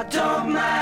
I don't mind.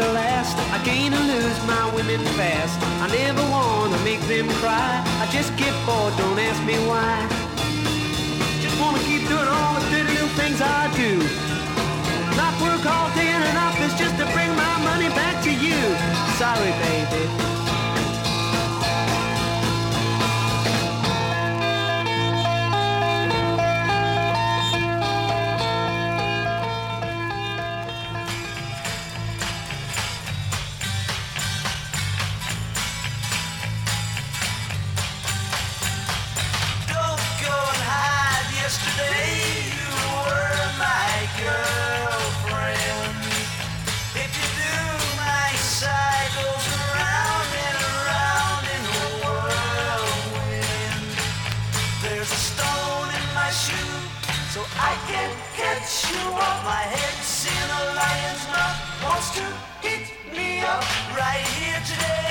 the last. I gain and lose my women fast. I never wanna make them cry. I just get bored, don't ask me why. Just wanna keep doing all the dirty little things I do. Not work all day in an office just to bring my money back to you. Sorry, baby. wants to hit me up right here today.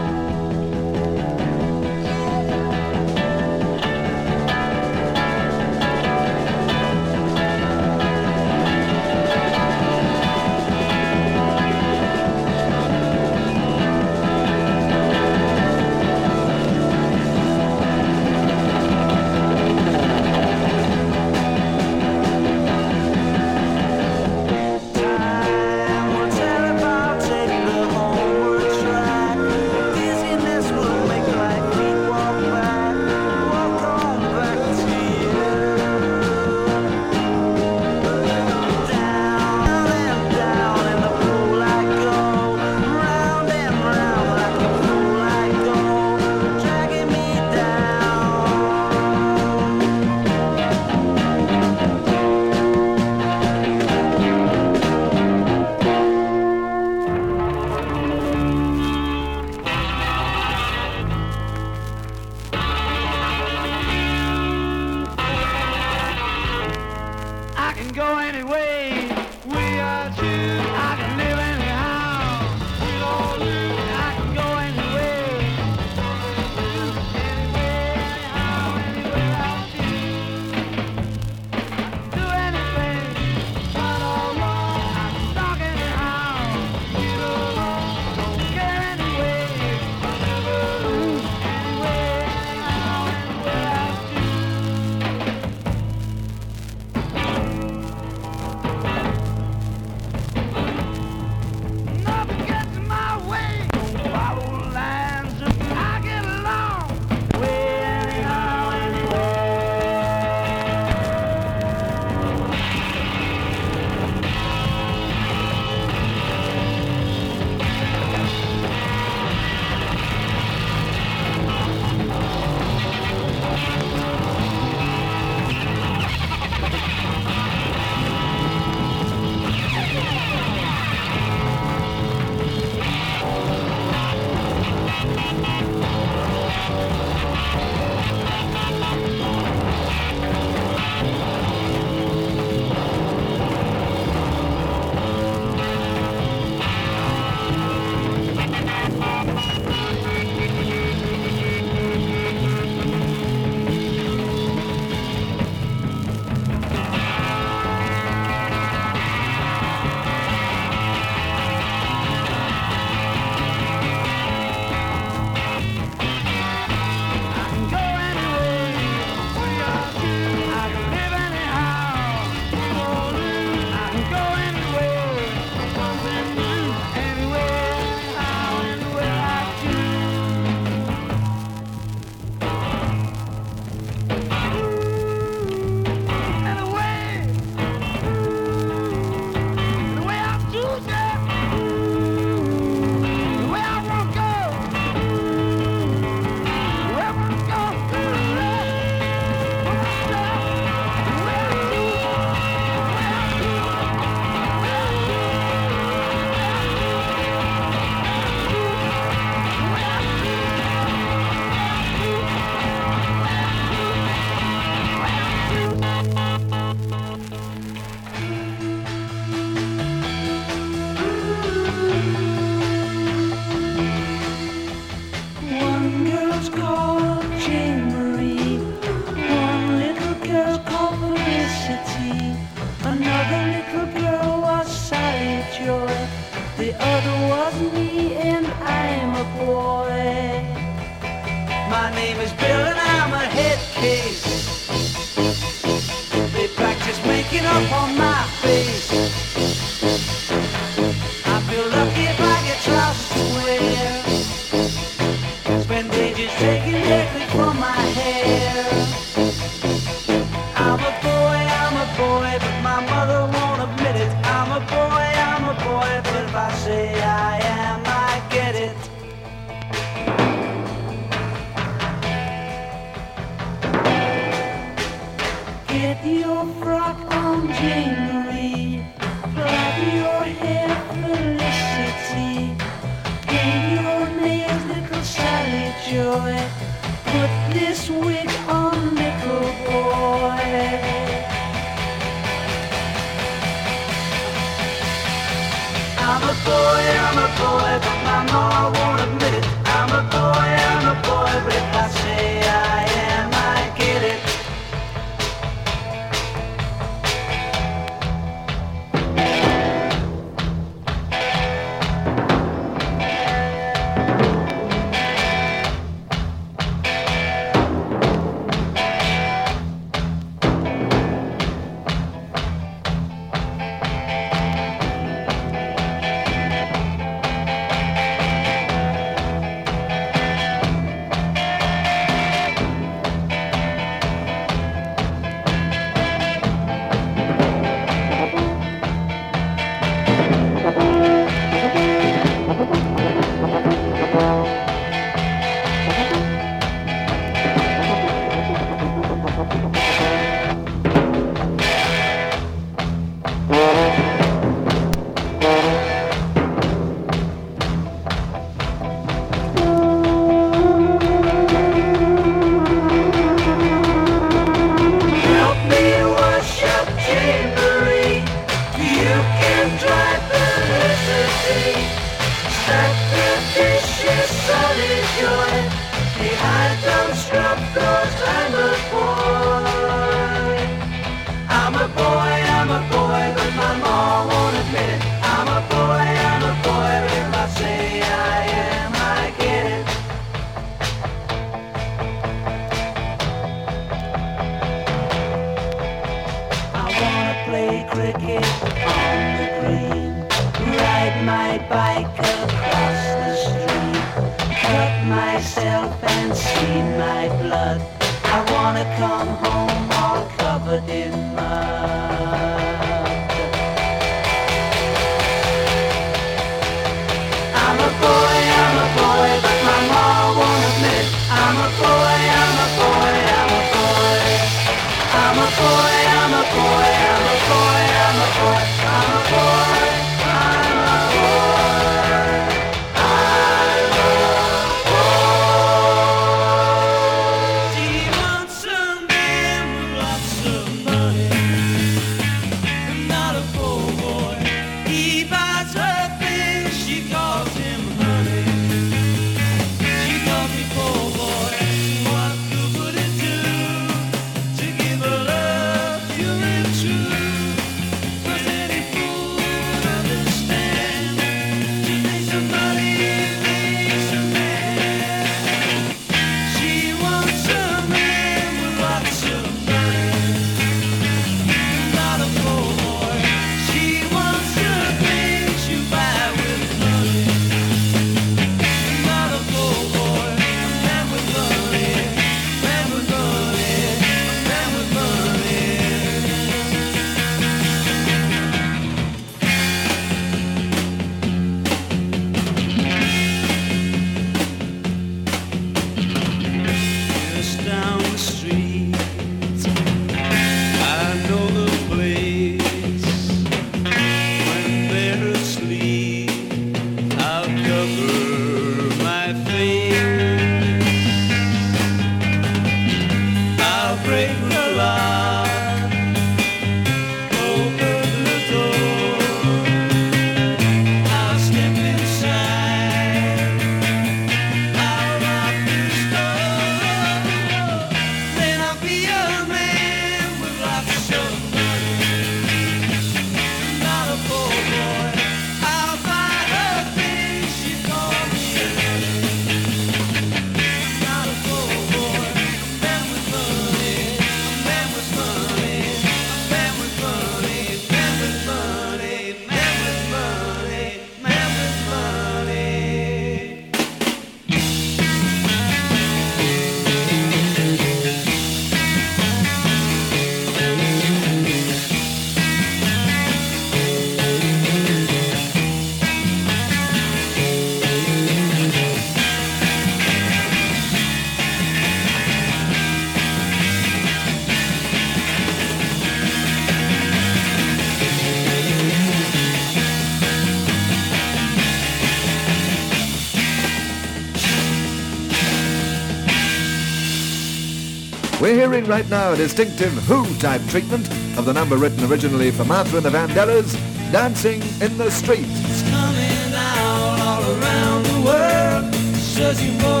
right now a distinctive Who type treatment of the number written originally for Martha and the Vandellas, Dancing in the Street. It's coming out all around the world, shows you more.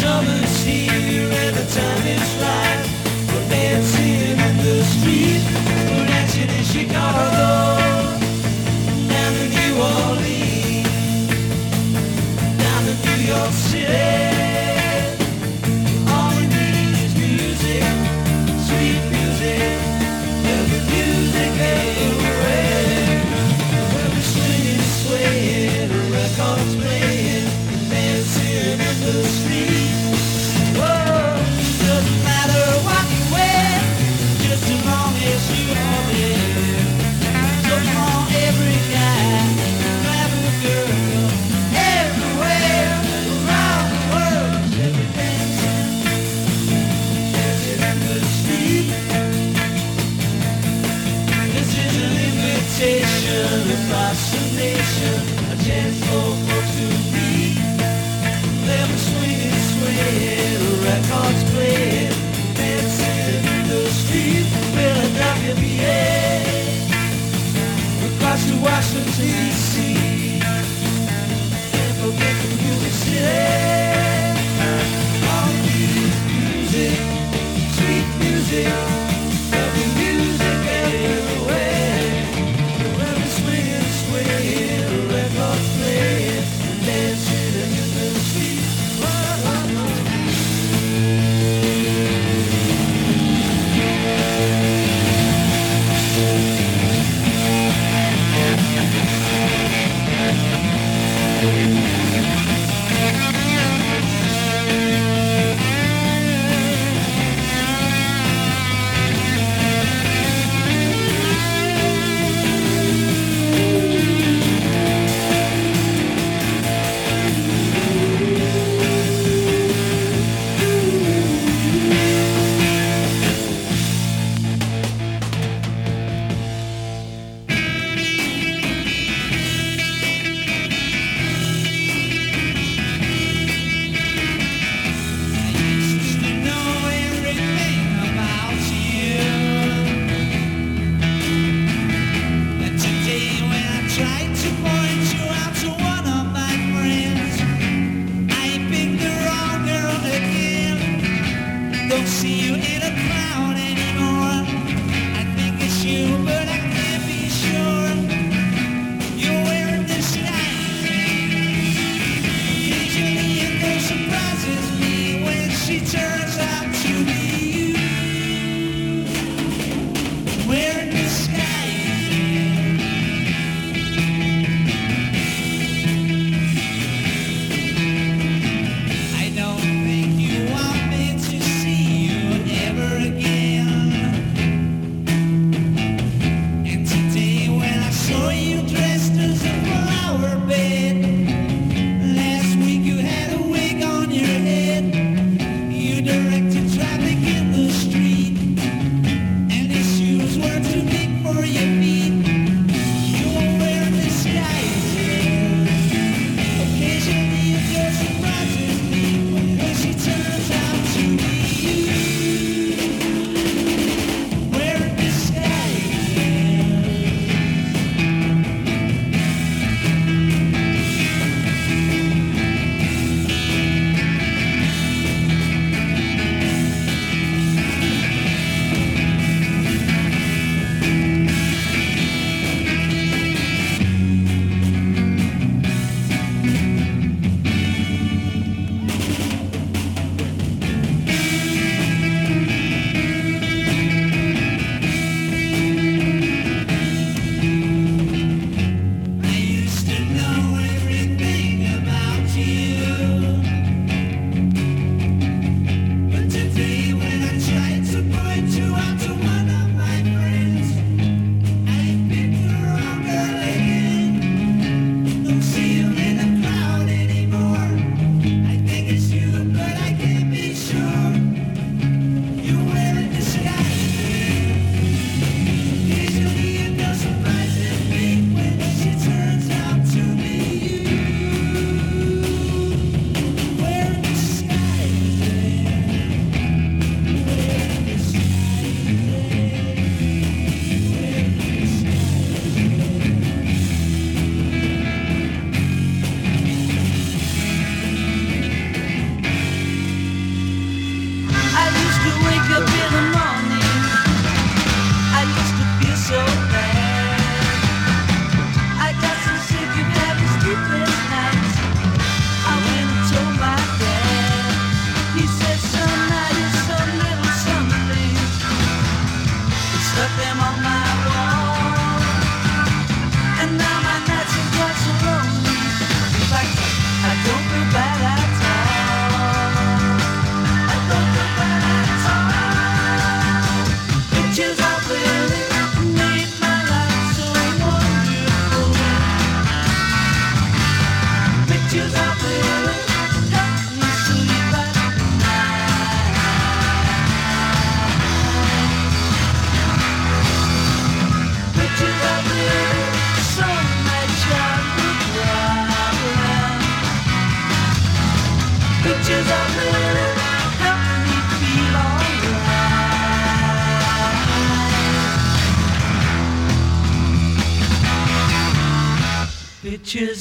Summer's here and the time is right for dancing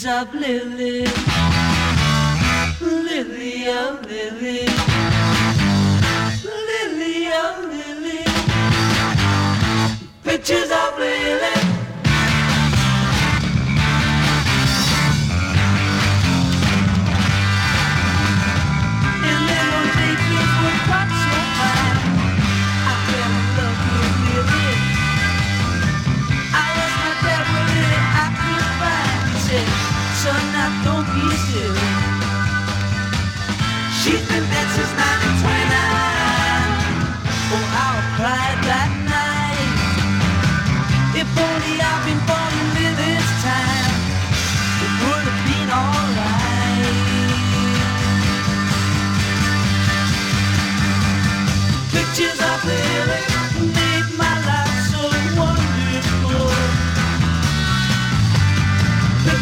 of Lulu. She's been dead since 1929. Oh, I cried that night. If only I'd been born this time, it would have been alright. Pictures of Lily.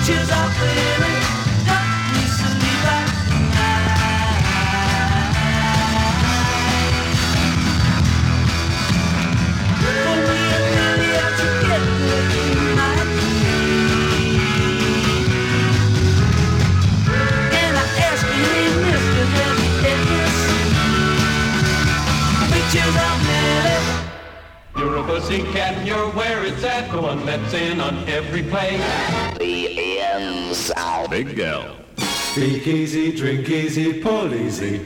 pictures of everyone lets in on every play. The end sound. Big L. Speak easy, drink easy, pull easy.